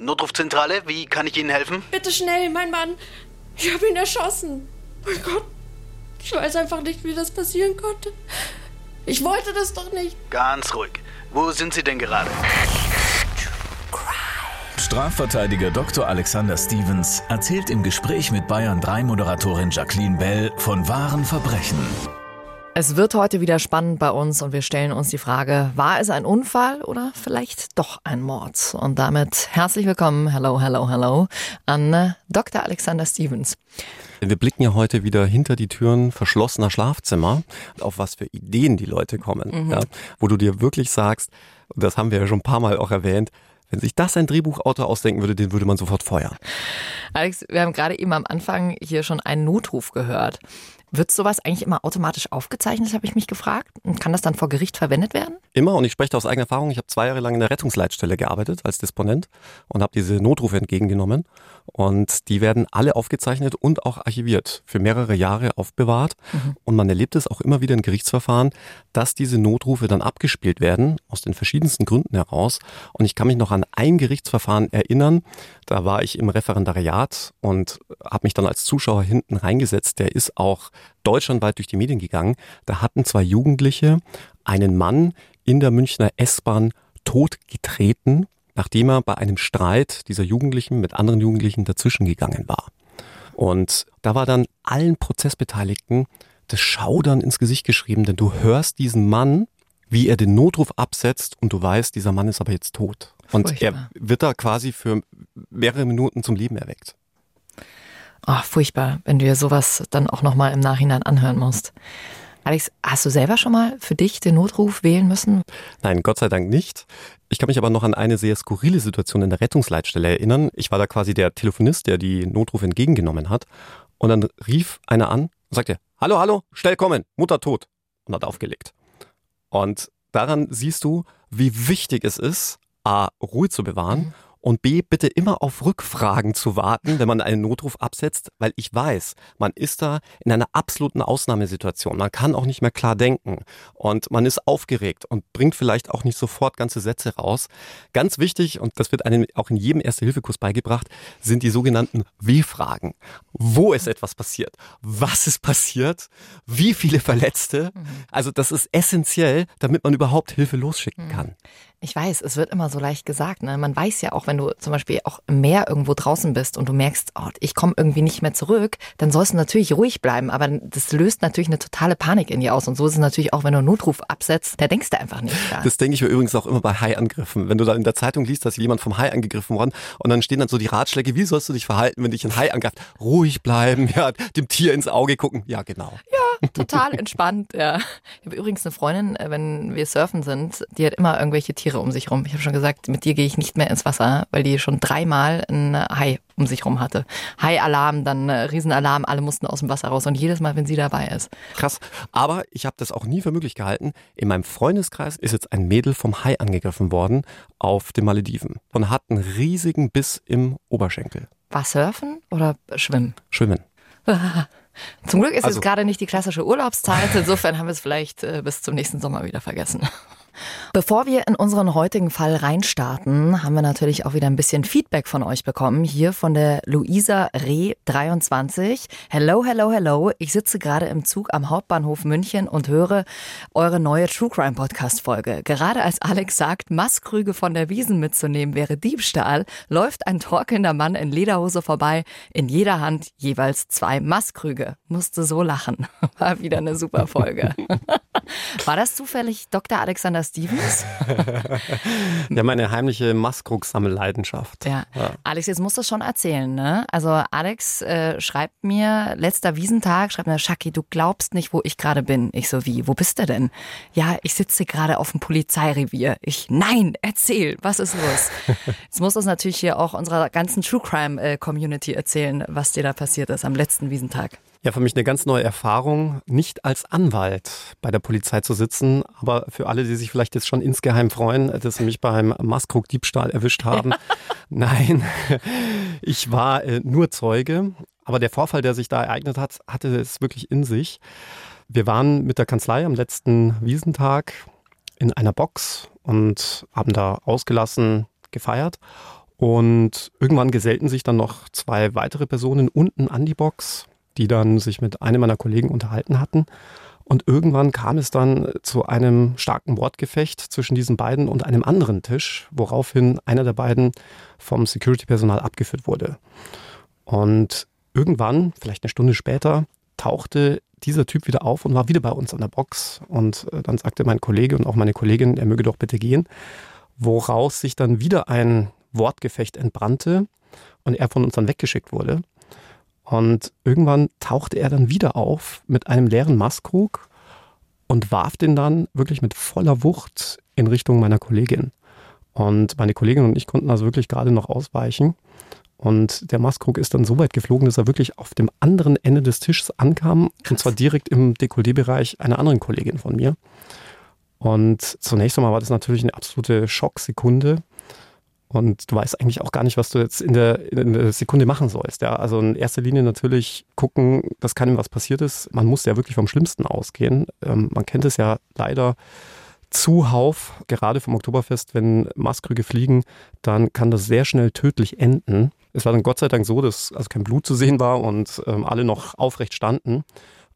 Notrufzentrale, wie kann ich Ihnen helfen? Bitte schnell, mein Mann. Ich habe ihn erschossen. Mein Gott. Ich weiß einfach nicht, wie das passieren konnte. Ich wollte das doch nicht. Ganz ruhig. Wo sind Sie denn gerade? Strafverteidiger Dr. Alexander Stevens erzählt im Gespräch mit Bayern 3 Moderatorin Jacqueline Bell von wahren Verbrechen. Es wird heute wieder spannend bei uns und wir stellen uns die Frage, war es ein Unfall oder vielleicht doch ein Mord? Und damit herzlich willkommen, hello, hello, hello, an Dr. Alexander Stevens. Wir blicken ja heute wieder hinter die Türen verschlossener Schlafzimmer, auf was für Ideen die Leute kommen, Mhm. ja, wo du dir wirklich sagst, und das haben wir ja schon ein paar Mal auch erwähnt, wenn sich das ein Drehbuchautor ausdenken würde, den würde man sofort feuern. Alex, wir haben gerade eben am Anfang hier schon einen Notruf gehört. Wird sowas eigentlich immer automatisch aufgezeichnet, habe ich mich gefragt? Und kann das dann vor Gericht verwendet werden? Immer, und ich spreche da aus eigener Erfahrung, ich habe zwei Jahre lang in der Rettungsleitstelle gearbeitet als Disponent und habe diese Notrufe entgegengenommen. Und die werden alle aufgezeichnet und auch archiviert, für mehrere Jahre aufbewahrt. Und man erlebt es auch immer wieder in Gerichtsverfahren, dass diese Notrufe dann abgespielt werden, aus den verschiedensten Gründen heraus. Und ich kann mich noch an ein Gerichtsverfahren erinnern, da war ich im Referendariat und habe mich dann als Zuschauer hinten reingesetzt. Der ist auch deutschlandweit durch die Medien gegangen. Da hatten zwei Jugendliche einen Mann in der Münchner S-Bahn totgetreten, nachdem er bei einem Streit dieser Jugendlichen mit anderen Jugendlichen dazwischen gegangen war. Und da war dann allen Prozessbeteiligten das Schaudern ins Gesicht geschrieben, denn du hörst diesen Mann, wie er den Notruf absetzt und du weißt, dieser Mann ist aber jetzt tot. Und Furchtbar. er wird da quasi für mehrere Minuten zum Leben erweckt. Oh, furchtbar, wenn du dir sowas dann auch nochmal im Nachhinein anhören musst. Alex, hast du selber schon mal für dich den Notruf wählen müssen? Nein, Gott sei Dank nicht. Ich kann mich aber noch an eine sehr skurrile Situation in der Rettungsleitstelle erinnern. Ich war da quasi der Telefonist, der die Notrufe entgegengenommen hat. Und dann rief einer an und sagte, hallo, hallo, schnell kommen, Mutter tot. Und hat aufgelegt. Und daran siehst du, wie wichtig es ist, A, Ruhe zu bewahren und B, bitte immer auf Rückfragen zu warten, wenn man einen Notruf absetzt, weil ich weiß, man ist da in einer absoluten Ausnahmesituation. Man kann auch nicht mehr klar denken und man ist aufgeregt und bringt vielleicht auch nicht sofort ganze Sätze raus. Ganz wichtig, und das wird einem auch in jedem Erste-Hilfe-Kurs beigebracht, sind die sogenannten W-Fragen. Wo ist etwas passiert? Was ist passiert? Wie viele Verletzte? Also das ist essentiell, damit man überhaupt Hilfe losschicken kann. Ich weiß, es wird immer so leicht gesagt. Ne? Man weiß ja auch, wenn du zum Beispiel auch im Meer irgendwo draußen bist und du merkst, oh, ich komme irgendwie nicht mehr zurück, dann sollst du natürlich ruhig bleiben. Aber das löst natürlich eine totale Panik in dir aus. Und so ist es natürlich auch, wenn du einen Notruf absetzt, da denkst du einfach nicht klar. Das denke ich mir übrigens auch immer bei Haiangriffen. Wenn du da in der Zeitung liest, dass jemand vom Hai angegriffen worden und dann stehen dann so die Ratschläge, wie sollst du dich verhalten, wenn dich ein Hai angreift? Ruhig bleiben, ja, dem Tier ins Auge gucken. Ja, genau. Total entspannt, ja. Ich habe übrigens eine Freundin, äh, wenn wir surfen sind, die hat immer irgendwelche Tiere um sich rum. Ich habe schon gesagt, mit dir gehe ich nicht mehr ins Wasser, weil die schon dreimal einen Hai um sich rum hatte. Hai-Alarm, dann äh, Riesenalarm, alle mussten aus dem Wasser raus und jedes Mal, wenn sie dabei ist. Krass. Aber ich habe das auch nie für möglich gehalten. In meinem Freundeskreis ist jetzt ein Mädel vom Hai angegriffen worden auf den Malediven und hat einen riesigen Biss im Oberschenkel. War surfen oder schwimmen? Schwimmen. Zum Glück ist Also- es gerade nicht die klassische Urlaubszeit. Insofern haben wir es vielleicht äh, bis zum nächsten Sommer wieder vergessen. Bevor wir in unseren heutigen Fall reinstarten, haben wir natürlich auch wieder ein bisschen Feedback von euch bekommen. Hier von der Luisa Reh 23. Hello, hello, hello. Ich sitze gerade im Zug am Hauptbahnhof München und höre eure neue True Crime Podcast Folge. Gerade als Alex sagt, Masskrüge von der Wiesen mitzunehmen wäre Diebstahl, läuft ein torkelnder Mann in Lederhose vorbei. In jeder Hand jeweils zwei Masskrüge. Musste so lachen. War wieder eine super Folge. War das zufällig Dr. Alexander Stevens? Ja, meine heimliche Maskrug-Sammelleidenschaft. Ja. ja. Alex, jetzt musst du schon erzählen, ne? Also Alex äh, schreibt mir, letzter Wiesentag, schreibt mir, Shaki, du glaubst nicht, wo ich gerade bin. Ich so, wie, wo bist du denn? Ja, ich sitze gerade auf dem Polizeirevier. Ich, nein, erzähl, was ist los? jetzt musst du es natürlich hier auch unserer ganzen True Crime äh, Community erzählen, was dir da passiert ist am letzten Wiesentag. Ja, für mich eine ganz neue Erfahrung, nicht als Anwalt bei der Polizei zu sitzen, aber für alle, die sich vielleicht jetzt schon insgeheim freuen, dass sie mich beim Maskrug-Diebstahl erwischt haben. Nein, ich war äh, nur Zeuge, aber der Vorfall, der sich da ereignet hat, hatte es wirklich in sich. Wir waren mit der Kanzlei am letzten Wiesentag in einer Box und haben da ausgelassen gefeiert. Und irgendwann gesellten sich dann noch zwei weitere Personen unten an die Box die dann sich mit einem meiner Kollegen unterhalten hatten. Und irgendwann kam es dann zu einem starken Wortgefecht zwischen diesen beiden und einem anderen Tisch, woraufhin einer der beiden vom Security-Personal abgeführt wurde. Und irgendwann, vielleicht eine Stunde später, tauchte dieser Typ wieder auf und war wieder bei uns an der Box. Und äh, dann sagte mein Kollege und auch meine Kollegin, er möge doch bitte gehen, woraus sich dann wieder ein Wortgefecht entbrannte und er von uns dann weggeschickt wurde. Und irgendwann tauchte er dann wieder auf mit einem leeren Maßkrug und warf den dann wirklich mit voller Wucht in Richtung meiner Kollegin. Und meine Kollegin und ich konnten also wirklich gerade noch ausweichen. Und der Maßkrug ist dann so weit geflogen, dass er wirklich auf dem anderen Ende des Tisches ankam. Krass. Und zwar direkt im Dekolleté-Bereich einer anderen Kollegin von mir. Und zunächst einmal war das natürlich eine absolute Schocksekunde. Und du weißt eigentlich auch gar nicht, was du jetzt in der, in der Sekunde machen sollst. Ja, also in erster Linie natürlich gucken, dass keinem was passiert ist. Man muss ja wirklich vom Schlimmsten ausgehen. Ähm, man kennt es ja leider zuhauf, gerade vom Oktoberfest, wenn Maskrüge fliegen, dann kann das sehr schnell tödlich enden. Es war dann Gott sei Dank so, dass also kein Blut zu sehen war und ähm, alle noch aufrecht standen.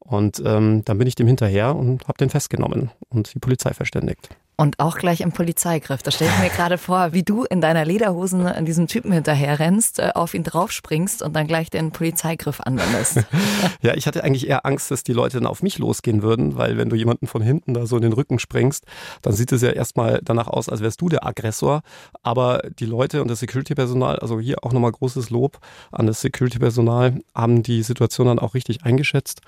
Und ähm, dann bin ich dem hinterher und habe den festgenommen und die Polizei verständigt. Und auch gleich im Polizeigriff. Da stelle ich mir gerade vor, wie du in deiner Lederhosen an diesem Typen hinterher rennst, äh, auf ihn draufspringst und dann gleich den Polizeigriff anwendest. ja, ich hatte eigentlich eher Angst, dass die Leute dann auf mich losgehen würden, weil wenn du jemanden von hinten da so in den Rücken springst, dann sieht es ja erstmal danach aus, als wärst du der Aggressor. Aber die Leute und das Security-Personal, also hier auch nochmal großes Lob an das Security-Personal, haben die Situation dann auch richtig eingeschätzt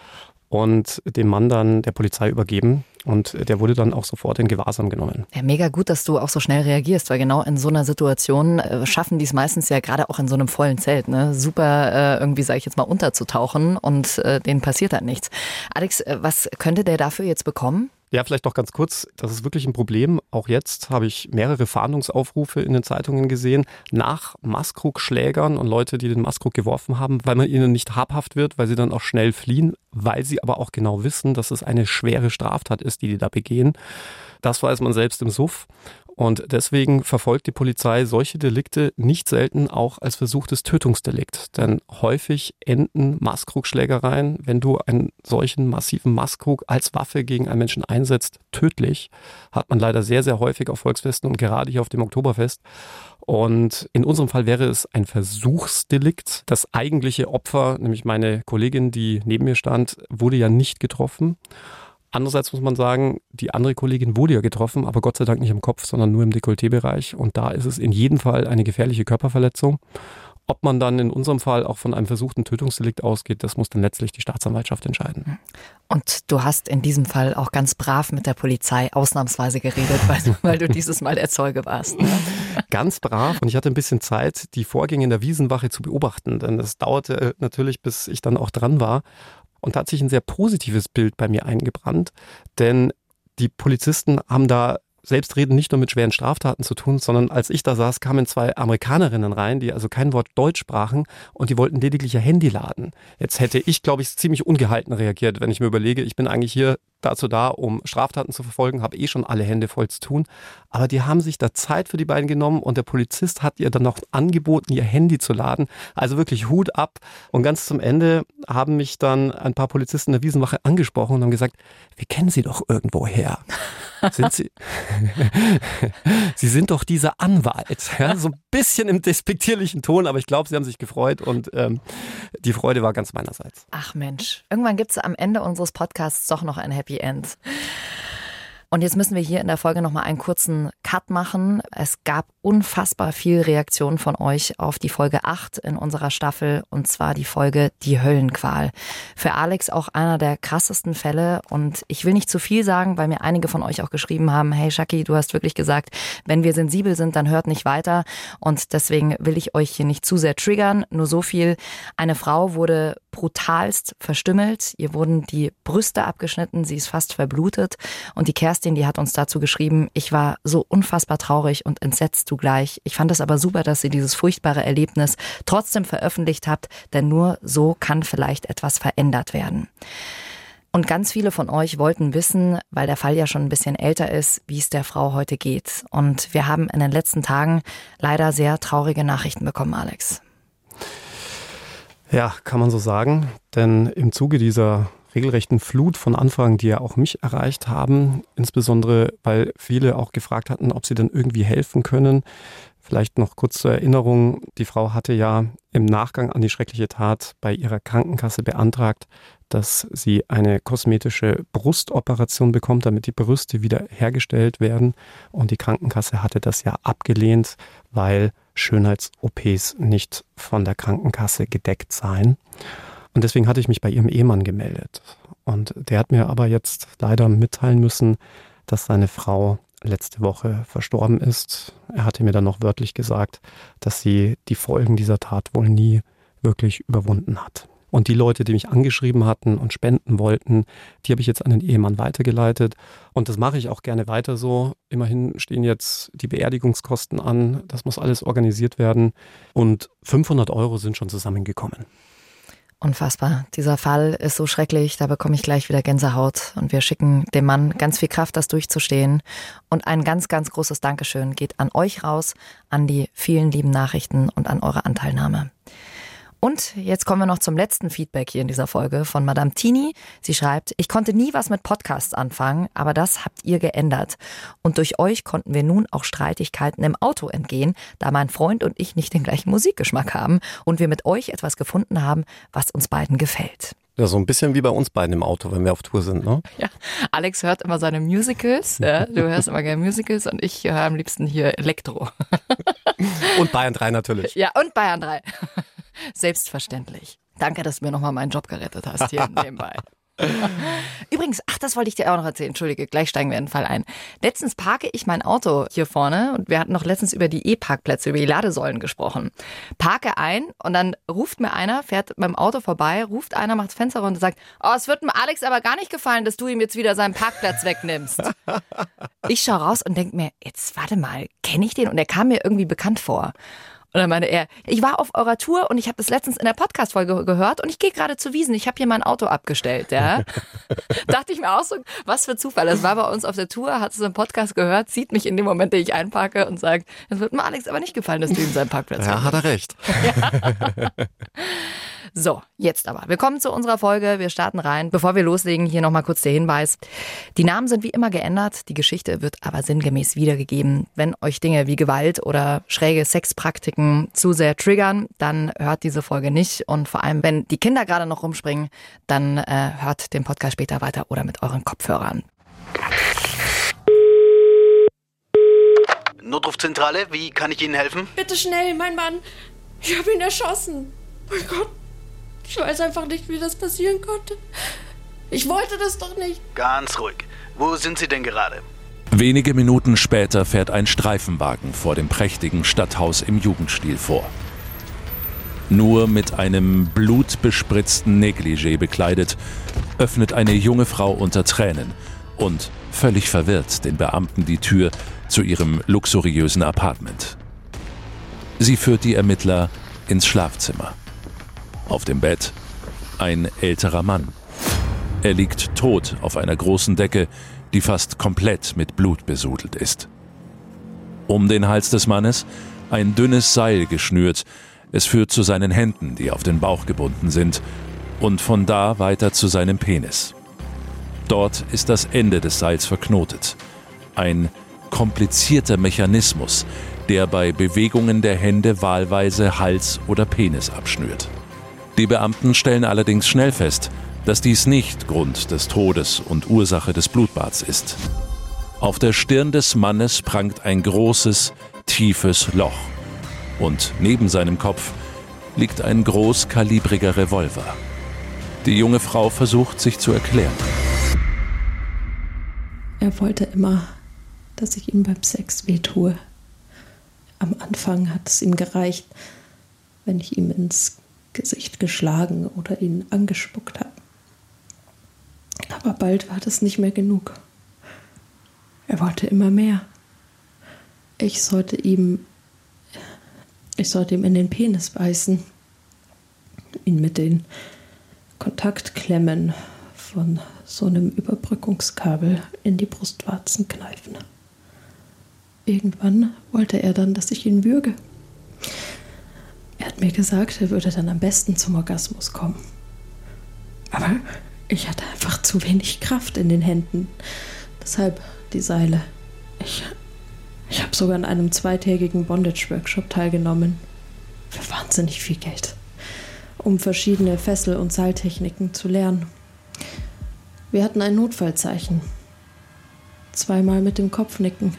und dem Mann dann der Polizei übergeben. Und der wurde dann auch sofort in Gewahrsam genommen. Ja, mega gut, dass du auch so schnell reagierst, weil genau in so einer Situation äh, schaffen die es meistens ja gerade auch in so einem vollen Zelt, ne? super äh, irgendwie, sage ich jetzt mal, unterzutauchen und äh, denen passiert dann nichts. Alex, äh, was könnte der dafür jetzt bekommen? Ja, vielleicht noch ganz kurz. Das ist wirklich ein Problem. Auch jetzt habe ich mehrere Fahndungsaufrufe in den Zeitungen gesehen nach Maskrug-Schlägern und Leute, die den Maskrug geworfen haben, weil man ihnen nicht habhaft wird, weil sie dann auch schnell fliehen, weil sie aber auch genau wissen, dass es eine schwere Straftat ist, die die da begehen. Das weiß man selbst im Suff. Und deswegen verfolgt die Polizei solche Delikte nicht selten auch als versuchtes Tötungsdelikt. Denn häufig enden Maskrugschlägereien, wenn du einen solchen massiven Maskrug als Waffe gegen einen Menschen einsetzt, tödlich. Hat man leider sehr, sehr häufig auf Volksfesten und gerade hier auf dem Oktoberfest. Und in unserem Fall wäre es ein Versuchsdelikt. Das eigentliche Opfer, nämlich meine Kollegin, die neben mir stand, wurde ja nicht getroffen. Andererseits muss man sagen, die andere Kollegin wurde ja getroffen, aber Gott sei Dank nicht im Kopf, sondern nur im Dekolleté-Bereich. Und da ist es in jedem Fall eine gefährliche Körperverletzung. Ob man dann in unserem Fall auch von einem versuchten Tötungsdelikt ausgeht, das muss dann letztlich die Staatsanwaltschaft entscheiden. Und du hast in diesem Fall auch ganz brav mit der Polizei ausnahmsweise geredet, weil, du, weil du dieses Mal der Zeuge warst. Ne? Ganz brav und ich hatte ein bisschen Zeit, die Vorgänge in der Wiesenwache zu beobachten, denn es dauerte natürlich, bis ich dann auch dran war. Und da hat sich ein sehr positives Bild bei mir eingebrannt, denn die Polizisten haben da Selbstreden nicht nur mit schweren Straftaten zu tun, sondern als ich da saß, kamen zwei Amerikanerinnen rein, die also kein Wort Deutsch sprachen und die wollten lediglich ihr Handy laden. Jetzt hätte ich, glaube ich, ziemlich ungehalten reagiert, wenn ich mir überlege, ich bin eigentlich hier dazu da, um Straftaten zu verfolgen, habe eh schon alle Hände voll zu tun. Aber die haben sich da Zeit für die beiden genommen und der Polizist hat ihr dann noch angeboten, ihr Handy zu laden. Also wirklich Hut ab. Und ganz zum Ende haben mich dann ein paar Polizisten der Wiesenwache angesprochen und haben gesagt, wir kennen Sie doch irgendwo her. Sind Sie? Sie sind doch dieser Anwalt. Ja, so ein bisschen im despektierlichen Ton, aber ich glaube, Sie haben sich gefreut und ähm, die Freude war ganz meinerseits. Ach Mensch, irgendwann gibt es am Ende unseres Podcasts doch noch ein Happy End. Und jetzt müssen wir hier in der Folge nochmal einen kurzen Cut machen. Es gab unfassbar viel Reaktion von euch auf die Folge 8 in unserer Staffel und zwar die Folge Die Höllenqual. Für Alex auch einer der krassesten Fälle und ich will nicht zu viel sagen, weil mir einige von euch auch geschrieben haben, hey Shaki, du hast wirklich gesagt, wenn wir sensibel sind, dann hört nicht weiter und deswegen will ich euch hier nicht zu sehr triggern. Nur so viel, eine Frau wurde brutalst verstümmelt, ihr wurden die Brüste abgeschnitten, sie ist fast verblutet und die Kerstin, die hat uns dazu geschrieben, ich war so unfassbar traurig und entsetzt zugleich. Ich fand es aber super, dass ihr dieses furchtbare Erlebnis trotzdem veröffentlicht habt, denn nur so kann vielleicht etwas verändert werden. Und ganz viele von euch wollten wissen, weil der Fall ja schon ein bisschen älter ist, wie es der Frau heute geht. Und wir haben in den letzten Tagen leider sehr traurige Nachrichten bekommen, Alex. Ja, kann man so sagen. Denn im Zuge dieser regelrechten Flut von Anfragen, die ja auch mich erreicht haben, insbesondere weil viele auch gefragt hatten, ob sie denn irgendwie helfen können. Vielleicht noch kurz zur Erinnerung, die Frau hatte ja im Nachgang an die schreckliche Tat bei ihrer Krankenkasse beantragt, dass sie eine kosmetische Brustoperation bekommt, damit die Brüste wieder hergestellt werden. Und die Krankenkasse hatte das ja abgelehnt, weil Schönheits-OPs nicht von der Krankenkasse gedeckt seien. Und deswegen hatte ich mich bei ihrem Ehemann gemeldet. Und der hat mir aber jetzt leider mitteilen müssen, dass seine Frau letzte Woche verstorben ist. Er hatte mir dann noch wörtlich gesagt, dass sie die Folgen dieser Tat wohl nie wirklich überwunden hat. Und die Leute, die mich angeschrieben hatten und spenden wollten, die habe ich jetzt an den Ehemann weitergeleitet. Und das mache ich auch gerne weiter so. Immerhin stehen jetzt die Beerdigungskosten an. Das muss alles organisiert werden. Und 500 Euro sind schon zusammengekommen. Unfassbar. Dieser Fall ist so schrecklich, da bekomme ich gleich wieder Gänsehaut. Und wir schicken dem Mann ganz viel Kraft, das durchzustehen. Und ein ganz, ganz großes Dankeschön geht an euch raus, an die vielen lieben Nachrichten und an eure Anteilnahme. Und jetzt kommen wir noch zum letzten Feedback hier in dieser Folge von Madame Tini. Sie schreibt, ich konnte nie was mit Podcasts anfangen, aber das habt ihr geändert. Und durch euch konnten wir nun auch Streitigkeiten im Auto entgehen, da mein Freund und ich nicht den gleichen Musikgeschmack haben und wir mit euch etwas gefunden haben, was uns beiden gefällt. Ja, so ein bisschen wie bei uns beiden im Auto, wenn wir auf Tour sind, ne? Ja, Alex hört immer seine Musicals. Ja, du hörst immer gerne Musicals und ich höre am liebsten hier Elektro. Und Bayern 3 natürlich. Ja, und Bayern 3. Selbstverständlich. Danke, dass du mir nochmal meinen Job gerettet hast hier nebenbei. Übrigens, ach, das wollte ich dir auch noch erzählen. Entschuldige, gleich steigen wir in den Fall ein. Letztens parke ich mein Auto hier vorne und wir hatten noch letztens über die E-Parkplätze, über die Ladesäulen gesprochen. Parke ein und dann ruft mir einer, fährt mit dem Auto vorbei, ruft einer, macht das Fenster runter und sagt, oh, es wird dem Alex aber gar nicht gefallen, dass du ihm jetzt wieder seinen Parkplatz wegnimmst. ich schaue raus und denke mir, jetzt warte mal, kenne ich den? Und er kam mir irgendwie bekannt vor. Und dann meinte er, ich war auf eurer Tour und ich habe das letztens in der Podcast-Folge gehört und ich gehe gerade zu Wiesen. Ich habe hier mein Auto abgestellt. Ja. Dachte ich mir auch so, was für Zufall. Das war bei uns auf der Tour, hat es im Podcast gehört, sieht mich in dem Moment, den ich einparke und sagt, es wird mir Alex aber nicht gefallen, dass du ihm seinen Parkplatz Ja, hat er recht. Ja. So, jetzt aber. Wir kommen zu unserer Folge. Wir starten rein. Bevor wir loslegen, hier nochmal kurz der Hinweis. Die Namen sind wie immer geändert. Die Geschichte wird aber sinngemäß wiedergegeben. Wenn euch Dinge wie Gewalt oder schräge Sexpraktiken zu sehr triggern, dann hört diese Folge nicht. Und vor allem, wenn die Kinder gerade noch rumspringen, dann äh, hört den Podcast später weiter oder mit euren Kopfhörern. Notrufzentrale, wie kann ich Ihnen helfen? Bitte schnell, mein Mann. Ich habe ihn erschossen. Mein Gott. Ich weiß einfach nicht, wie das passieren konnte. Ich wollte das doch nicht. Ganz ruhig. Wo sind Sie denn gerade? Wenige Minuten später fährt ein Streifenwagen vor dem prächtigen Stadthaus im Jugendstil vor. Nur mit einem blutbespritzten Negligé bekleidet, öffnet eine junge Frau unter Tränen und völlig verwirrt den Beamten die Tür zu ihrem luxuriösen Apartment. Sie führt die Ermittler ins Schlafzimmer. Auf dem Bett ein älterer Mann. Er liegt tot auf einer großen Decke, die fast komplett mit Blut besudelt ist. Um den Hals des Mannes ein dünnes Seil geschnürt. Es führt zu seinen Händen, die auf den Bauch gebunden sind, und von da weiter zu seinem Penis. Dort ist das Ende des Seils verknotet. Ein komplizierter Mechanismus, der bei Bewegungen der Hände wahlweise Hals oder Penis abschnürt. Die Beamten stellen allerdings schnell fest, dass dies nicht Grund des Todes und Ursache des Blutbads ist. Auf der Stirn des Mannes prangt ein großes, tiefes Loch. Und neben seinem Kopf liegt ein großkalibriger Revolver. Die junge Frau versucht sich zu erklären. Er wollte immer, dass ich ihm beim Sex wehtue. Am Anfang hat es ihm gereicht, wenn ich ihm ins Gesicht geschlagen oder ihn angespuckt habe. Aber bald war das nicht mehr genug. Er wollte immer mehr. Ich sollte ihm, ich sollte ihm in den Penis beißen, ihn mit den Kontaktklemmen von so einem Überbrückungskabel in die Brustwarzen kneifen. Irgendwann wollte er dann, dass ich ihn würge. Er hat mir gesagt, er würde dann am besten zum Orgasmus kommen. Aber ich hatte einfach zu wenig Kraft in den Händen. Deshalb die Seile. Ich, ich habe sogar an einem zweitägigen Bondage-Workshop teilgenommen. Für wahnsinnig viel Geld. Um verschiedene Fessel- und Seiltechniken zu lernen. Wir hatten ein Notfallzeichen. Zweimal mit dem Kopf nicken.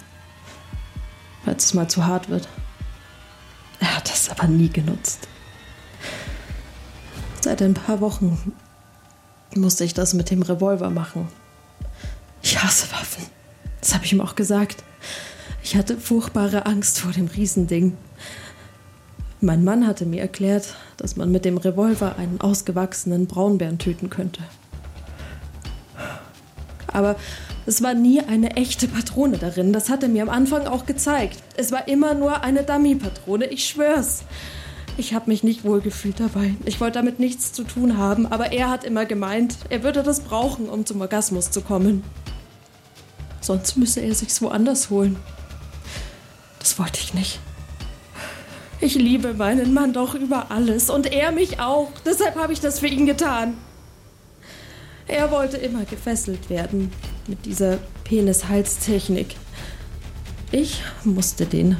Falls es mal zu hart wird. Er hat das aber nie genutzt. Seit ein paar Wochen musste ich das mit dem Revolver machen. Ich hasse Waffen. Das habe ich ihm auch gesagt. Ich hatte furchtbare Angst vor dem Riesending. Mein Mann hatte mir erklärt, dass man mit dem Revolver einen ausgewachsenen Braunbären töten könnte. Aber es war nie eine echte Patrone darin. Das hat er mir am Anfang auch gezeigt. Es war immer nur eine Dummy-Patrone, ich schwör's. Ich habe mich nicht wohl gefühlt dabei. Ich wollte damit nichts zu tun haben, aber er hat immer gemeint, er würde das brauchen, um zum Orgasmus zu kommen. Sonst müsse er sich's woanders holen. Das wollte ich nicht. Ich liebe meinen Mann doch über alles und er mich auch. Deshalb habe ich das für ihn getan. Er wollte immer gefesselt werden mit dieser Penis-Hals-Technik. Ich musste den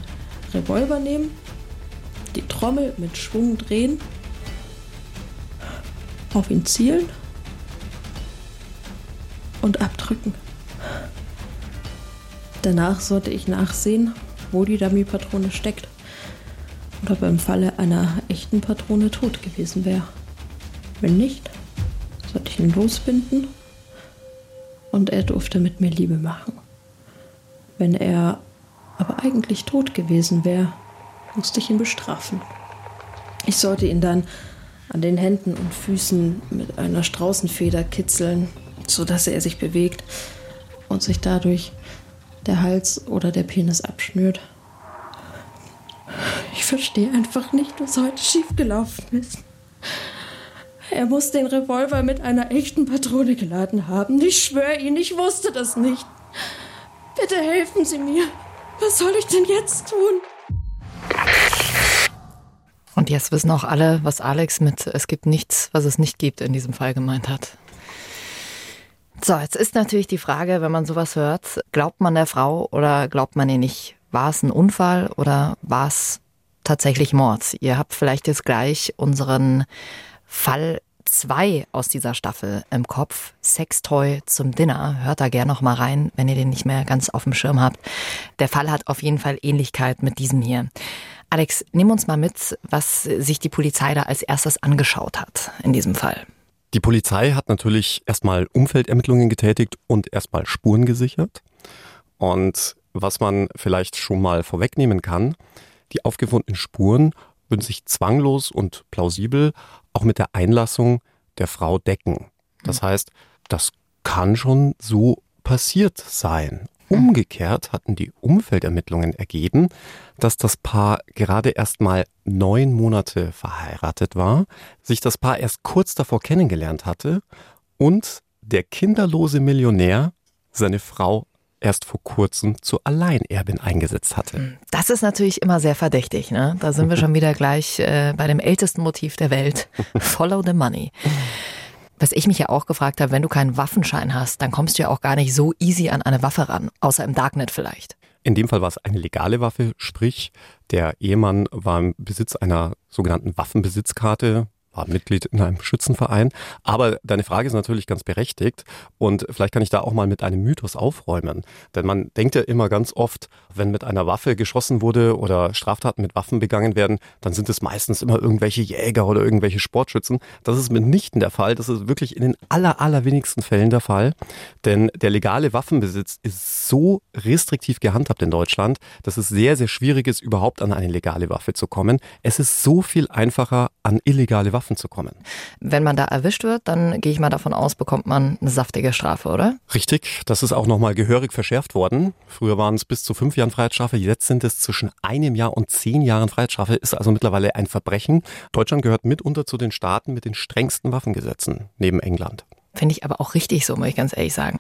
Revolver nehmen die Trommel mit Schwung drehen, auf ihn zielen und abdrücken. Danach sollte ich nachsehen, wo die Dummy-Patrone steckt und ob er im Falle einer echten Patrone tot gewesen wäre. Wenn nicht, sollte ich ihn losbinden und er durfte mit mir Liebe machen. Wenn er aber eigentlich tot gewesen wäre, musste ich ihn bestrafen. Ich sollte ihn dann an den Händen und Füßen mit einer Straußenfeder kitzeln, sodass er sich bewegt und sich dadurch der Hals oder der Penis abschnürt. Ich verstehe einfach nicht, was heute schiefgelaufen ist. Er muss den Revolver mit einer echten Patrone geladen haben. Ich schwöre Ihnen, ich wusste das nicht. Bitte helfen Sie mir. Was soll ich denn jetzt tun? Und jetzt wissen auch alle, was Alex mit Es gibt nichts, was es nicht gibt in diesem Fall gemeint hat. So, jetzt ist natürlich die Frage, wenn man sowas hört, glaubt man der Frau oder glaubt man ihr nicht? War es ein Unfall oder war es tatsächlich Mord? Ihr habt vielleicht jetzt gleich unseren Fall zwei aus dieser Staffel im Kopf. Sextoy zum Dinner. Hört da gerne noch mal rein, wenn ihr den nicht mehr ganz auf dem Schirm habt. Der Fall hat auf jeden Fall Ähnlichkeit mit diesem hier. Alex, nimm uns mal mit, was sich die Polizei da als erstes angeschaut hat in diesem Fall. Die Polizei hat natürlich erstmal Umfeldermittlungen getätigt und erstmal Spuren gesichert. Und was man vielleicht schon mal vorwegnehmen kann, die aufgefundenen Spuren sich zwanglos und plausibel auch mit der Einlassung der Frau decken. Das heißt, das kann schon so passiert sein. Umgekehrt hatten die Umfeldermittlungen ergeben, dass das Paar gerade erst mal neun Monate verheiratet war, sich das Paar erst kurz davor kennengelernt hatte und der kinderlose Millionär seine Frau erst vor kurzem zur Alleinerbin eingesetzt hatte. Hm, das ist natürlich immer sehr verdächtig. Ne? Da sind wir schon wieder gleich äh, bei dem ältesten Motiv der Welt. Follow the money. Was ich mich ja auch gefragt habe, wenn du keinen Waffenschein hast, dann kommst du ja auch gar nicht so easy an eine Waffe ran, außer im Darknet vielleicht. In dem Fall war es eine legale Waffe, sprich der Ehemann war im Besitz einer sogenannten Waffenbesitzkarte, war Mitglied in einem Schützenverein. Aber deine Frage ist natürlich ganz berechtigt und vielleicht kann ich da auch mal mit einem Mythos aufräumen. Denn man denkt ja immer ganz oft, wenn mit einer Waffe geschossen wurde oder Straftaten mit Waffen begangen werden, dann sind es meistens immer irgendwelche Jäger oder irgendwelche Sportschützen. Das ist mitnichten der Fall. Das ist wirklich in den aller, allerwenigsten Fällen der Fall. Denn der legale Waffenbesitz ist so restriktiv gehandhabt in Deutschland, dass es sehr, sehr schwierig ist, überhaupt an eine legale Waffe zu kommen. Es ist so viel einfacher, an illegale Waffen zu kommen. Wenn man da erwischt wird, dann gehe ich mal davon aus, bekommt man eine saftige Strafe, oder? Richtig, das ist auch nochmal gehörig verschärft worden. Früher waren es bis zu fünf Jahren Freiheitsstrafe, jetzt sind es zwischen einem Jahr und zehn Jahren Freiheitsstrafe, ist also mittlerweile ein Verbrechen. Deutschland gehört mitunter zu den Staaten mit den strengsten Waffengesetzen neben England. Finde ich aber auch richtig so, muss ich ganz ehrlich sagen.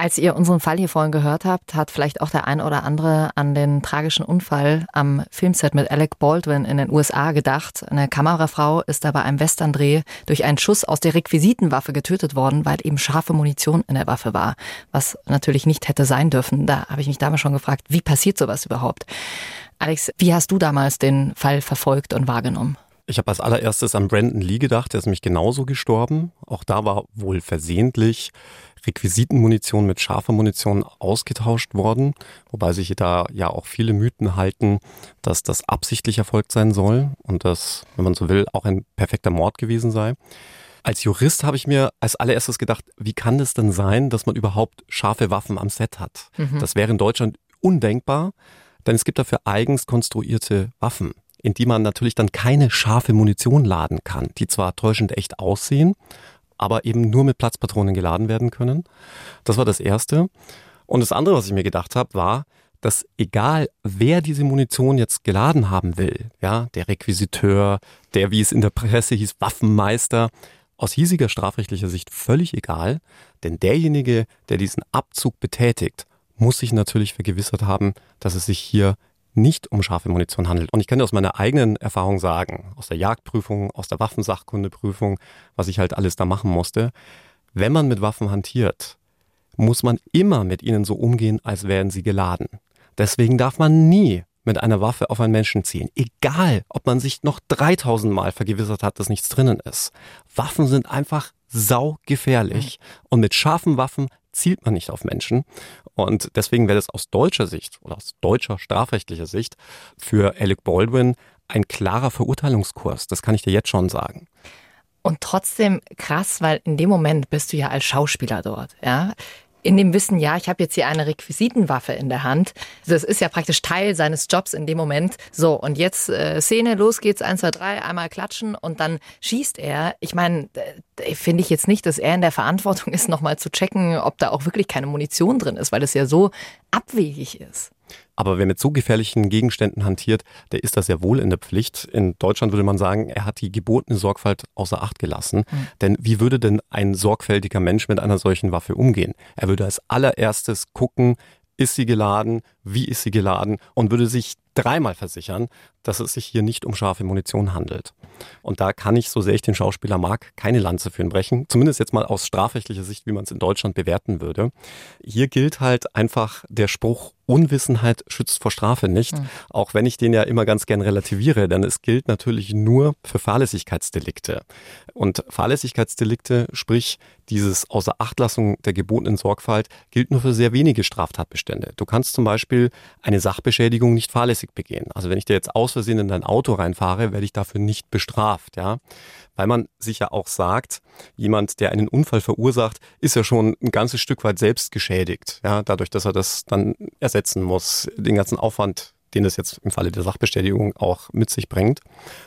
Als ihr unseren Fall hier vorhin gehört habt, hat vielleicht auch der ein oder andere an den tragischen Unfall am Filmset mit Alec Baldwin in den USA gedacht. Eine Kamerafrau ist da bei einem Westerndreh durch einen Schuss aus der Requisitenwaffe getötet worden, weil eben scharfe Munition in der Waffe war, was natürlich nicht hätte sein dürfen. Da habe ich mich damals schon gefragt, wie passiert sowas überhaupt? Alex, wie hast du damals den Fall verfolgt und wahrgenommen? Ich habe als allererstes an Brandon Lee gedacht, der ist nämlich genauso gestorben. Auch da war wohl versehentlich Requisitenmunition mit scharfer Munition ausgetauscht worden, wobei sich da ja auch viele Mythen halten, dass das absichtlich erfolgt sein soll und dass, wenn man so will, auch ein perfekter Mord gewesen sei. Als Jurist habe ich mir als allererstes gedacht, wie kann es denn sein, dass man überhaupt scharfe Waffen am Set hat? Mhm. Das wäre in Deutschland undenkbar, denn es gibt dafür eigens konstruierte Waffen, in die man natürlich dann keine scharfe Munition laden kann, die zwar täuschend echt aussehen, aber eben nur mit Platzpatronen geladen werden können. Das war das Erste. Und das andere, was ich mir gedacht habe, war, dass egal wer diese Munition jetzt geladen haben will, ja, der Requisiteur, der, wie es in der Presse hieß, Waffenmeister, aus hiesiger strafrechtlicher Sicht völlig egal, denn derjenige, der diesen Abzug betätigt, muss sich natürlich vergewissert haben, dass es sich hier nicht um scharfe Munition handelt. Und ich kann dir aus meiner eigenen Erfahrung sagen, aus der Jagdprüfung, aus der Waffensachkundeprüfung, was ich halt alles da machen musste, wenn man mit Waffen hantiert, muss man immer mit ihnen so umgehen, als wären sie geladen. Deswegen darf man nie mit einer Waffe auf einen Menschen ziehen. Egal, ob man sich noch 3000 Mal vergewissert hat, dass nichts drinnen ist. Waffen sind einfach saugefährlich. Und mit scharfen Waffen zielt man nicht auf Menschen. Und deswegen wäre das aus deutscher Sicht oder aus deutscher strafrechtlicher Sicht für Alec Baldwin ein klarer Verurteilungskurs. Das kann ich dir jetzt schon sagen. Und trotzdem krass, weil in dem Moment bist du ja als Schauspieler dort, ja in dem Wissen, ja, ich habe jetzt hier eine Requisitenwaffe in der Hand. Das ist ja praktisch Teil seines Jobs in dem Moment. So, und jetzt äh, Szene, los geht's, eins, zwei, drei, einmal klatschen und dann schießt er. Ich meine, finde ich jetzt nicht, dass er in der Verantwortung ist, nochmal zu checken, ob da auch wirklich keine Munition drin ist, weil es ja so abwegig ist. Aber wer mit so gefährlichen Gegenständen hantiert, der ist da sehr wohl in der Pflicht. In Deutschland würde man sagen, er hat die gebotene Sorgfalt außer Acht gelassen. Mhm. Denn wie würde denn ein sorgfältiger Mensch mit einer solchen Waffe umgehen? Er würde als allererstes gucken, ist sie geladen, wie ist sie geladen und würde sich dreimal versichern, dass es sich hier nicht um scharfe Munition handelt. Und da kann ich, so sehr ich den Schauspieler mag, keine Lanze für ihn brechen. Zumindest jetzt mal aus strafrechtlicher Sicht, wie man es in Deutschland bewerten würde. Hier gilt halt einfach der Spruch, Unwissenheit schützt vor Strafe nicht, mhm. auch wenn ich den ja immer ganz gern relativiere, denn es gilt natürlich nur für Fahrlässigkeitsdelikte. Und Fahrlässigkeitsdelikte, sprich dieses Außerachtlassung der gebotenen Sorgfalt, gilt nur für sehr wenige Straftatbestände. Du kannst zum Beispiel eine Sachbeschädigung nicht fahrlässig begehen. Also wenn ich dir jetzt aus Versehen in dein Auto reinfahre, werde ich dafür nicht bestraft, ja weil man sich ja auch sagt, jemand, der einen Unfall verursacht, ist ja schon ein ganzes Stück weit selbst geschädigt, ja, dadurch, dass er das dann ersetzen muss, den ganzen Aufwand den es jetzt im Falle der Sachbestätigung auch mit sich bringt.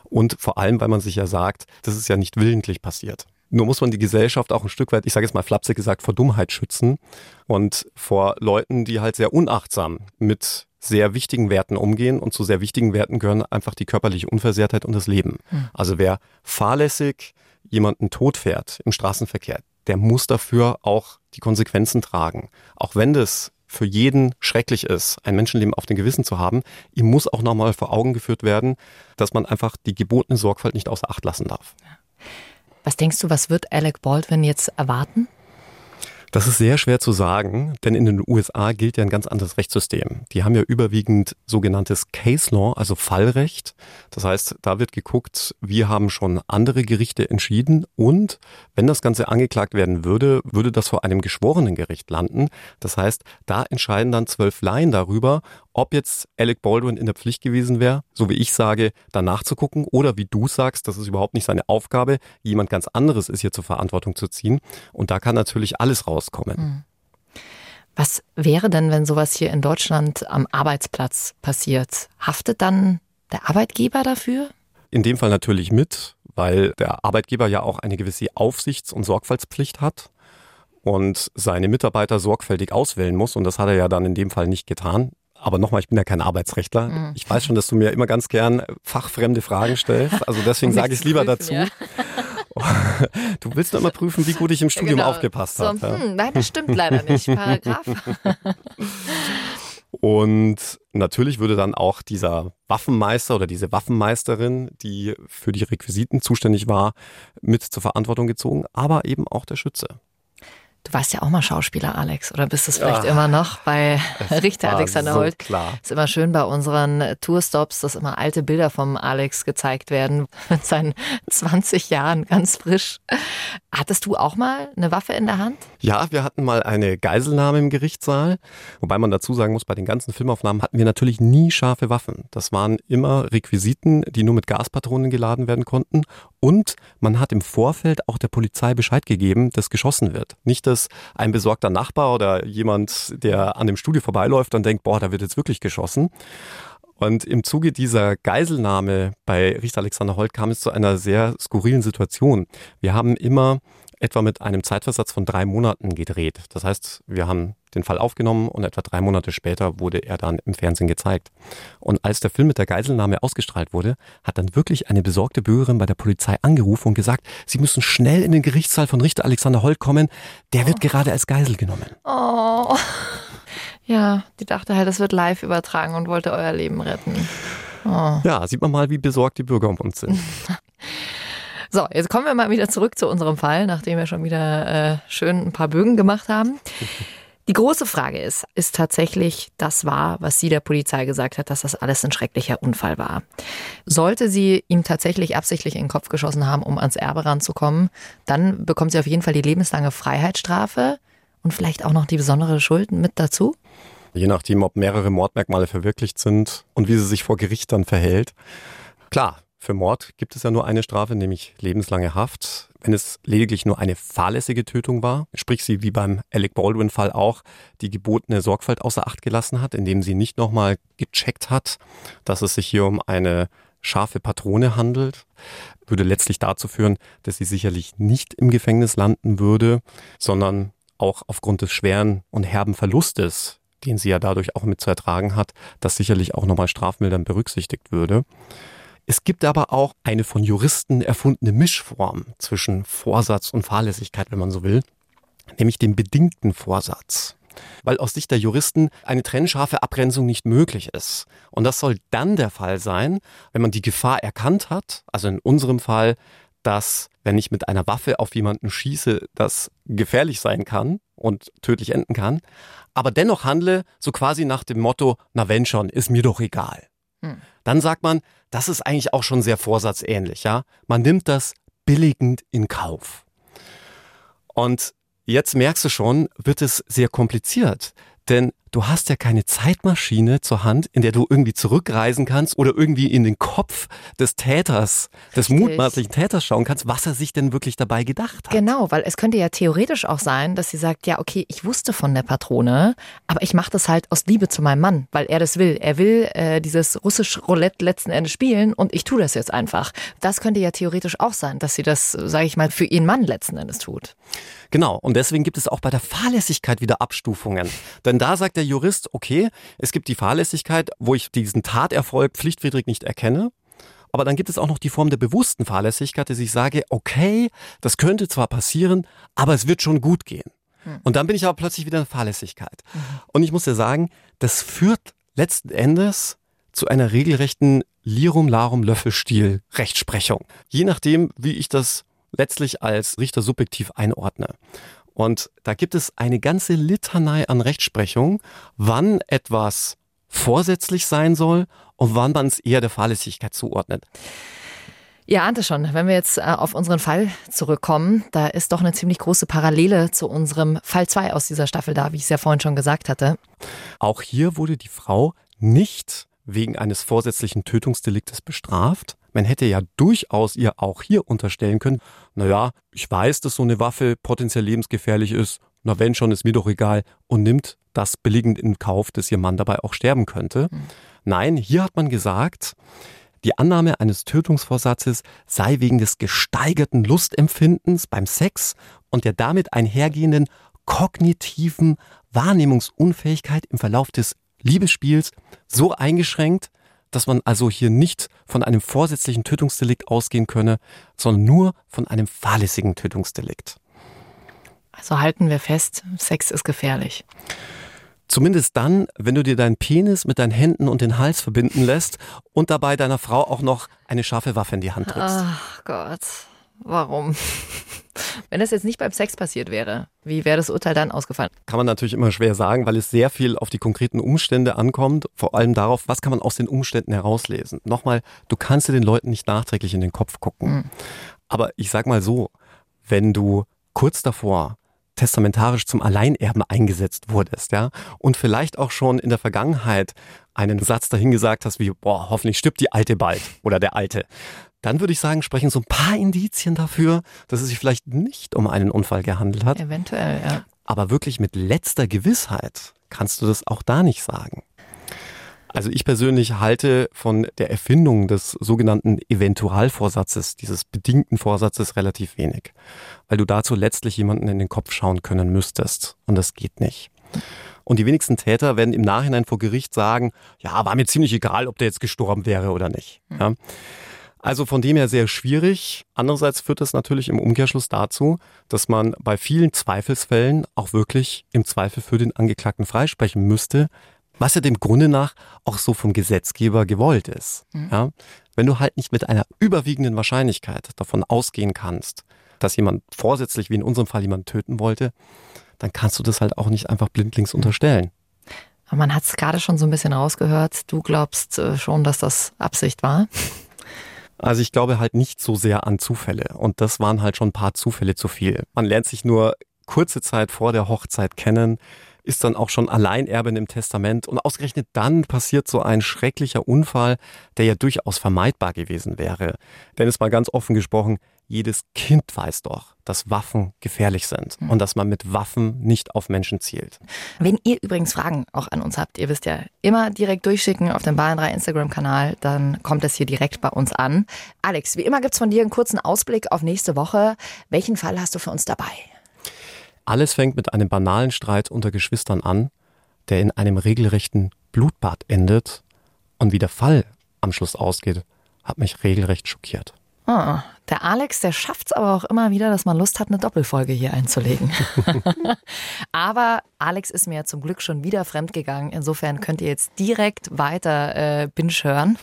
Und vor allem, weil man sich ja sagt, das ist ja nicht willentlich passiert. Nur muss man die Gesellschaft auch ein Stück weit, ich sage jetzt mal flapsig gesagt, vor Dummheit schützen und vor Leuten, die halt sehr unachtsam mit sehr wichtigen Werten umgehen und zu sehr wichtigen Werten gehören einfach die körperliche Unversehrtheit und das Leben. Mhm. Also wer fahrlässig jemanden tot fährt im Straßenverkehr, der muss dafür auch die Konsequenzen tragen. Auch wenn das für jeden schrecklich ist, ein Menschenleben auf dem Gewissen zu haben, ihm muss auch nochmal vor Augen geführt werden, dass man einfach die gebotene Sorgfalt nicht außer Acht lassen darf. Was denkst du, was wird Alec Baldwin jetzt erwarten? Das ist sehr schwer zu sagen, denn in den USA gilt ja ein ganz anderes Rechtssystem. Die haben ja überwiegend sogenanntes Case Law, also Fallrecht. Das heißt, da wird geguckt, wir haben schon andere Gerichte entschieden und wenn das Ganze angeklagt werden würde, würde das vor einem geschworenen Gericht landen. Das heißt, da entscheiden dann zwölf Laien darüber, ob jetzt Alec Baldwin in der Pflicht gewesen wäre, so wie ich sage, danach zu gucken oder wie du sagst, das ist überhaupt nicht seine Aufgabe, jemand ganz anderes ist hier zur Verantwortung zu ziehen. Und da kann natürlich alles rauskommen. Hm. Was wäre denn, wenn sowas hier in Deutschland am Arbeitsplatz passiert? Haftet dann der Arbeitgeber dafür? In dem Fall natürlich mit, weil der Arbeitgeber ja auch eine gewisse Aufsichts- und Sorgfaltspflicht hat und seine Mitarbeiter sorgfältig auswählen muss. Und das hat er ja dann in dem Fall nicht getan. Aber nochmal, ich bin ja kein Arbeitsrechtler. Mhm. Ich weiß schon, dass du mir immer ganz gern fachfremde Fragen stellst. Also deswegen sage ich es lieber dazu. Ja. Du willst nur immer prüfen, wie gut ich im Studium genau. aufgepasst so, habe. Hm, nein, das stimmt leider nicht. Paragraph. Und natürlich würde dann auch dieser Waffenmeister oder diese Waffenmeisterin, die für die Requisiten zuständig war, mit zur Verantwortung gezogen, aber eben auch der Schütze. Du warst ja auch mal Schauspieler, Alex, oder bist es vielleicht ja, immer noch bei Richter Alexander so Holt? Klar. Ist immer schön bei unseren Tourstops, dass immer alte Bilder vom Alex gezeigt werden mit seinen 20 Jahren ganz frisch. Hattest du auch mal eine Waffe in der Hand? Ja, wir hatten mal eine Geiselnahme im Gerichtssaal, wobei man dazu sagen muss, bei den ganzen Filmaufnahmen hatten wir natürlich nie scharfe Waffen. Das waren immer Requisiten, die nur mit Gaspatronen geladen werden konnten und man hat im Vorfeld auch der Polizei Bescheid gegeben, dass geschossen wird. Nicht, dass ein besorgter Nachbar oder jemand, der an dem Studio vorbeiläuft und denkt, boah, da wird jetzt wirklich geschossen. Und im Zuge dieser Geiselnahme bei Richter Alexander Holt kam es zu einer sehr skurrilen Situation. Wir haben immer etwa mit einem Zeitversatz von drei Monaten gedreht. Das heißt, wir haben den Fall aufgenommen und etwa drei Monate später wurde er dann im Fernsehen gezeigt. Und als der Film mit der Geiselnahme ausgestrahlt wurde, hat dann wirklich eine besorgte Bürgerin bei der Polizei angerufen und gesagt, sie müssen schnell in den Gerichtssaal von Richter Alexander Holt kommen, der wird oh. gerade als Geisel genommen. Oh. Ja, die dachte halt, es wird live übertragen und wollte euer Leben retten. Oh. Ja, sieht man mal, wie besorgt die Bürger um uns sind. So, jetzt kommen wir mal wieder zurück zu unserem Fall, nachdem wir schon wieder äh, schön ein paar Bögen gemacht haben. Die große Frage ist, ist tatsächlich das wahr, was sie der Polizei gesagt hat, dass das alles ein schrecklicher Unfall war? Sollte sie ihm tatsächlich absichtlich in den Kopf geschossen haben, um ans Erbe ranzukommen, dann bekommt sie auf jeden Fall die lebenslange Freiheitsstrafe und vielleicht auch noch die besondere Schuld mit dazu? Je nachdem, ob mehrere Mordmerkmale verwirklicht sind und wie sie sich vor Gericht dann verhält. Klar, für Mord gibt es ja nur eine Strafe, nämlich lebenslange Haft. Wenn es lediglich nur eine fahrlässige Tötung war, sprich sie wie beim Alec Baldwin-Fall auch die gebotene Sorgfalt außer Acht gelassen hat, indem sie nicht nochmal gecheckt hat, dass es sich hier um eine scharfe Patrone handelt, würde letztlich dazu führen, dass sie sicherlich nicht im Gefängnis landen würde, sondern auch aufgrund des schweren und herben Verlustes, den sie ja dadurch auch mit zu ertragen hat, das sicherlich auch nochmal strafmildern berücksichtigt würde. Es gibt aber auch eine von Juristen erfundene Mischform zwischen Vorsatz und Fahrlässigkeit, wenn man so will, nämlich den bedingten Vorsatz. Weil aus Sicht der Juristen eine trennscharfe Abgrenzung nicht möglich ist. Und das soll dann der Fall sein, wenn man die Gefahr erkannt hat, also in unserem Fall, dass wenn ich mit einer Waffe auf jemanden schieße, das gefährlich sein kann und tödlich enden kann, aber dennoch handle so quasi nach dem Motto, na wenn schon, ist mir doch egal. Hm. Dann sagt man, das ist eigentlich auch schon sehr vorsatzähnlich, ja. Man nimmt das billigend in Kauf. Und jetzt merkst du schon, wird es sehr kompliziert. Denn du hast ja keine Zeitmaschine zur Hand, in der du irgendwie zurückreisen kannst oder irgendwie in den Kopf des Täters, des Richtig. mutmaßlichen Täters schauen kannst, was er sich denn wirklich dabei gedacht hat. Genau, weil es könnte ja theoretisch auch sein, dass sie sagt, ja, okay, ich wusste von der Patrone, aber ich mache das halt aus Liebe zu meinem Mann, weil er das will. Er will äh, dieses russisch Roulette letzten Endes spielen und ich tue das jetzt einfach. Das könnte ja theoretisch auch sein, dass sie das, sage ich mal, für ihren Mann letzten Endes tut. Genau, und deswegen gibt es auch bei der Fahrlässigkeit wieder Abstufungen. Denn da sagt der Jurist, okay, es gibt die Fahrlässigkeit, wo ich diesen Taterfolg pflichtwidrig nicht erkenne. Aber dann gibt es auch noch die Form der bewussten Fahrlässigkeit, dass ich sage, okay, das könnte zwar passieren, aber es wird schon gut gehen. Hm. Und dann bin ich aber plötzlich wieder in Fahrlässigkeit. Mhm. Und ich muss dir sagen, das führt letzten Endes zu einer regelrechten Lirum Larum Löffelstiel Rechtsprechung. Je nachdem, wie ich das letztlich als Richter subjektiv einordne. Und da gibt es eine ganze Litanei an Rechtsprechung, wann etwas vorsätzlich sein soll und wann man es eher der Fahrlässigkeit zuordnet. Ihr ahnte schon, wenn wir jetzt äh, auf unseren Fall zurückkommen, da ist doch eine ziemlich große Parallele zu unserem Fall 2 aus dieser Staffel da, wie ich es ja vorhin schon gesagt hatte. Auch hier wurde die Frau nicht wegen eines vorsätzlichen Tötungsdeliktes bestraft. Man hätte ja durchaus ihr auch hier unterstellen können, naja, ich weiß, dass so eine Waffe potenziell lebensgefährlich ist, na wenn schon, ist mir doch egal und nimmt das billigend in Kauf, dass ihr Mann dabei auch sterben könnte. Mhm. Nein, hier hat man gesagt, die Annahme eines Tötungsvorsatzes sei wegen des gesteigerten Lustempfindens beim Sex und der damit einhergehenden kognitiven Wahrnehmungsunfähigkeit im Verlauf des Liebesspiels so eingeschränkt, dass man also hier nicht von einem vorsätzlichen Tötungsdelikt ausgehen könne, sondern nur von einem fahrlässigen Tötungsdelikt. Also halten wir fest, Sex ist gefährlich. Zumindest dann, wenn du dir deinen Penis mit deinen Händen und den Hals verbinden lässt und dabei deiner Frau auch noch eine scharfe Waffe in die Hand drückst. Ach Gott, warum? Wenn das jetzt nicht beim Sex passiert wäre, wie wäre das Urteil dann ausgefallen? Kann man natürlich immer schwer sagen, weil es sehr viel auf die konkreten Umstände ankommt, vor allem darauf, was kann man aus den Umständen herauslesen. Nochmal, du kannst dir den Leuten nicht nachträglich in den Kopf gucken. Mhm. Aber ich sag mal so, wenn du kurz davor testamentarisch zum Alleinerben eingesetzt wurdest, ja, und vielleicht auch schon in der Vergangenheit einen Satz dahingesagt hast wie, boah, hoffentlich stirbt die Alte bald oder der Alte, dann würde ich sagen, sprechen so ein paar Indizien dafür, dass es sich vielleicht nicht um einen Unfall gehandelt hat. Eventuell, ja. Aber wirklich mit letzter Gewissheit kannst du das auch da nicht sagen. Also ich persönlich halte von der Erfindung des sogenannten Eventualvorsatzes, dieses bedingten Vorsatzes relativ wenig, weil du dazu letztlich jemanden in den Kopf schauen können müsstest und das geht nicht. Und die wenigsten Täter werden im Nachhinein vor Gericht sagen, ja, war mir ziemlich egal, ob der jetzt gestorben wäre oder nicht. Ja. Also von dem her sehr schwierig. Andererseits führt das natürlich im Umkehrschluss dazu, dass man bei vielen Zweifelsfällen auch wirklich im Zweifel für den Angeklagten freisprechen müsste, was ja dem Grunde nach auch so vom Gesetzgeber gewollt ist. Mhm. Ja? Wenn du halt nicht mit einer überwiegenden Wahrscheinlichkeit davon ausgehen kannst, dass jemand vorsätzlich, wie in unserem Fall, jemanden töten wollte, dann kannst du das halt auch nicht einfach blindlings unterstellen. Aber man hat es gerade schon so ein bisschen rausgehört. Du glaubst äh, schon, dass das Absicht war? Also ich glaube halt nicht so sehr an Zufälle. Und das waren halt schon ein paar Zufälle zu viel. Man lernt sich nur kurze Zeit vor der Hochzeit kennen, ist dann auch schon Alleinerbin im Testament und ausgerechnet dann passiert so ein schrecklicher Unfall, der ja durchaus vermeidbar gewesen wäre. Denn es mal ganz offen gesprochen, jedes Kind weiß doch, dass Waffen gefährlich sind hm. und dass man mit Waffen nicht auf Menschen zielt. Wenn ihr übrigens Fragen auch an uns habt, ihr wisst ja, immer direkt durchschicken auf dem Bayern 3 Instagram-Kanal, dann kommt es hier direkt bei uns an. Alex, wie immer gibt es von dir einen kurzen Ausblick auf nächste Woche. Welchen Fall hast du für uns dabei? Alles fängt mit einem banalen Streit unter Geschwistern an, der in einem regelrechten Blutbad endet. Und wie der Fall am Schluss ausgeht, hat mich regelrecht schockiert. Oh, der Alex, der schafft es aber auch immer wieder, dass man Lust hat, eine Doppelfolge hier einzulegen. aber Alex ist mir zum Glück schon wieder fremdgegangen. Insofern könnt ihr jetzt direkt weiter äh, Binge hören.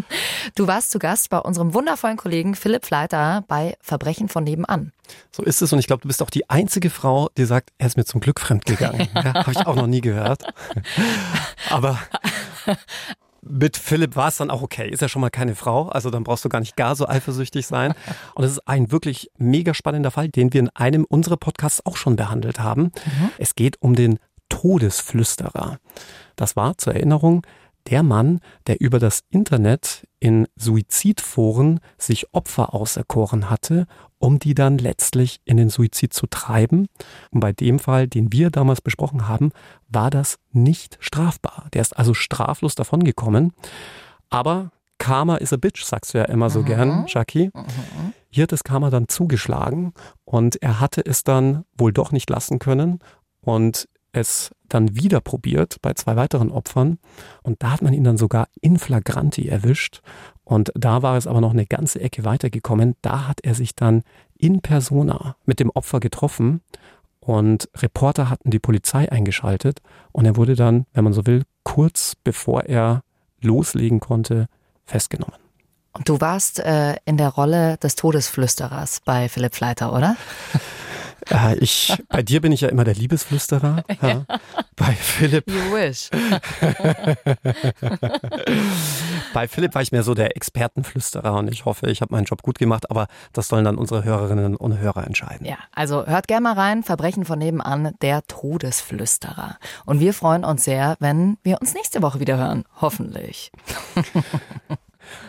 du warst zu Gast bei unserem wundervollen Kollegen Philipp Fleiter bei Verbrechen von nebenan. So ist es und ich glaube, du bist auch die einzige Frau, die sagt, er ist mir zum Glück fremdgegangen. ja, Habe ich auch noch nie gehört. aber mit Philipp war es dann auch okay. Ist ja schon mal keine Frau, also dann brauchst du gar nicht gar so eifersüchtig sein. Und es ist ein wirklich mega spannender Fall, den wir in einem unserer Podcasts auch schon behandelt haben. Mhm. Es geht um den Todesflüsterer. Das war zur Erinnerung der Mann, der über das Internet in Suizidforen sich Opfer auserkoren hatte, um die dann letztlich in den Suizid zu treiben. Und bei dem Fall, den wir damals besprochen haben, war das nicht strafbar. Der ist also straflos davongekommen. Aber Karma is a bitch, sagst du ja immer so mhm. gern, Jackie. Mhm. Hier hat das Karma dann zugeschlagen und er hatte es dann wohl doch nicht lassen können und es dann wieder probiert bei zwei weiteren Opfern und da hat man ihn dann sogar in flagranti erwischt und da war es aber noch eine ganze Ecke weitergekommen. Da hat er sich dann in persona mit dem Opfer getroffen und Reporter hatten die Polizei eingeschaltet und er wurde dann, wenn man so will, kurz bevor er loslegen konnte, festgenommen. Und du warst äh, in der Rolle des Todesflüsterers bei Philipp Fleiter, oder? Äh, ich, bei dir bin ich ja immer der Liebesflüsterer. Ja. Bei Philipp. You wish. bei Philipp war ich mehr so der Expertenflüsterer und ich hoffe, ich habe meinen Job gut gemacht, aber das sollen dann unsere Hörerinnen und Hörer entscheiden. Ja, also hört gerne mal rein, Verbrechen von nebenan, der Todesflüsterer. Und wir freuen uns sehr, wenn wir uns nächste Woche wieder hören. Hoffentlich.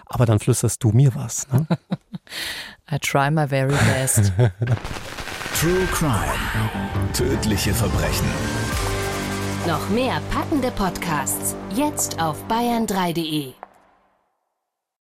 Aber dann flüsterst du mir was. Ne? I try my very best. True Crime. Tödliche Verbrechen. Noch mehr packende Podcasts jetzt auf bayern3.de.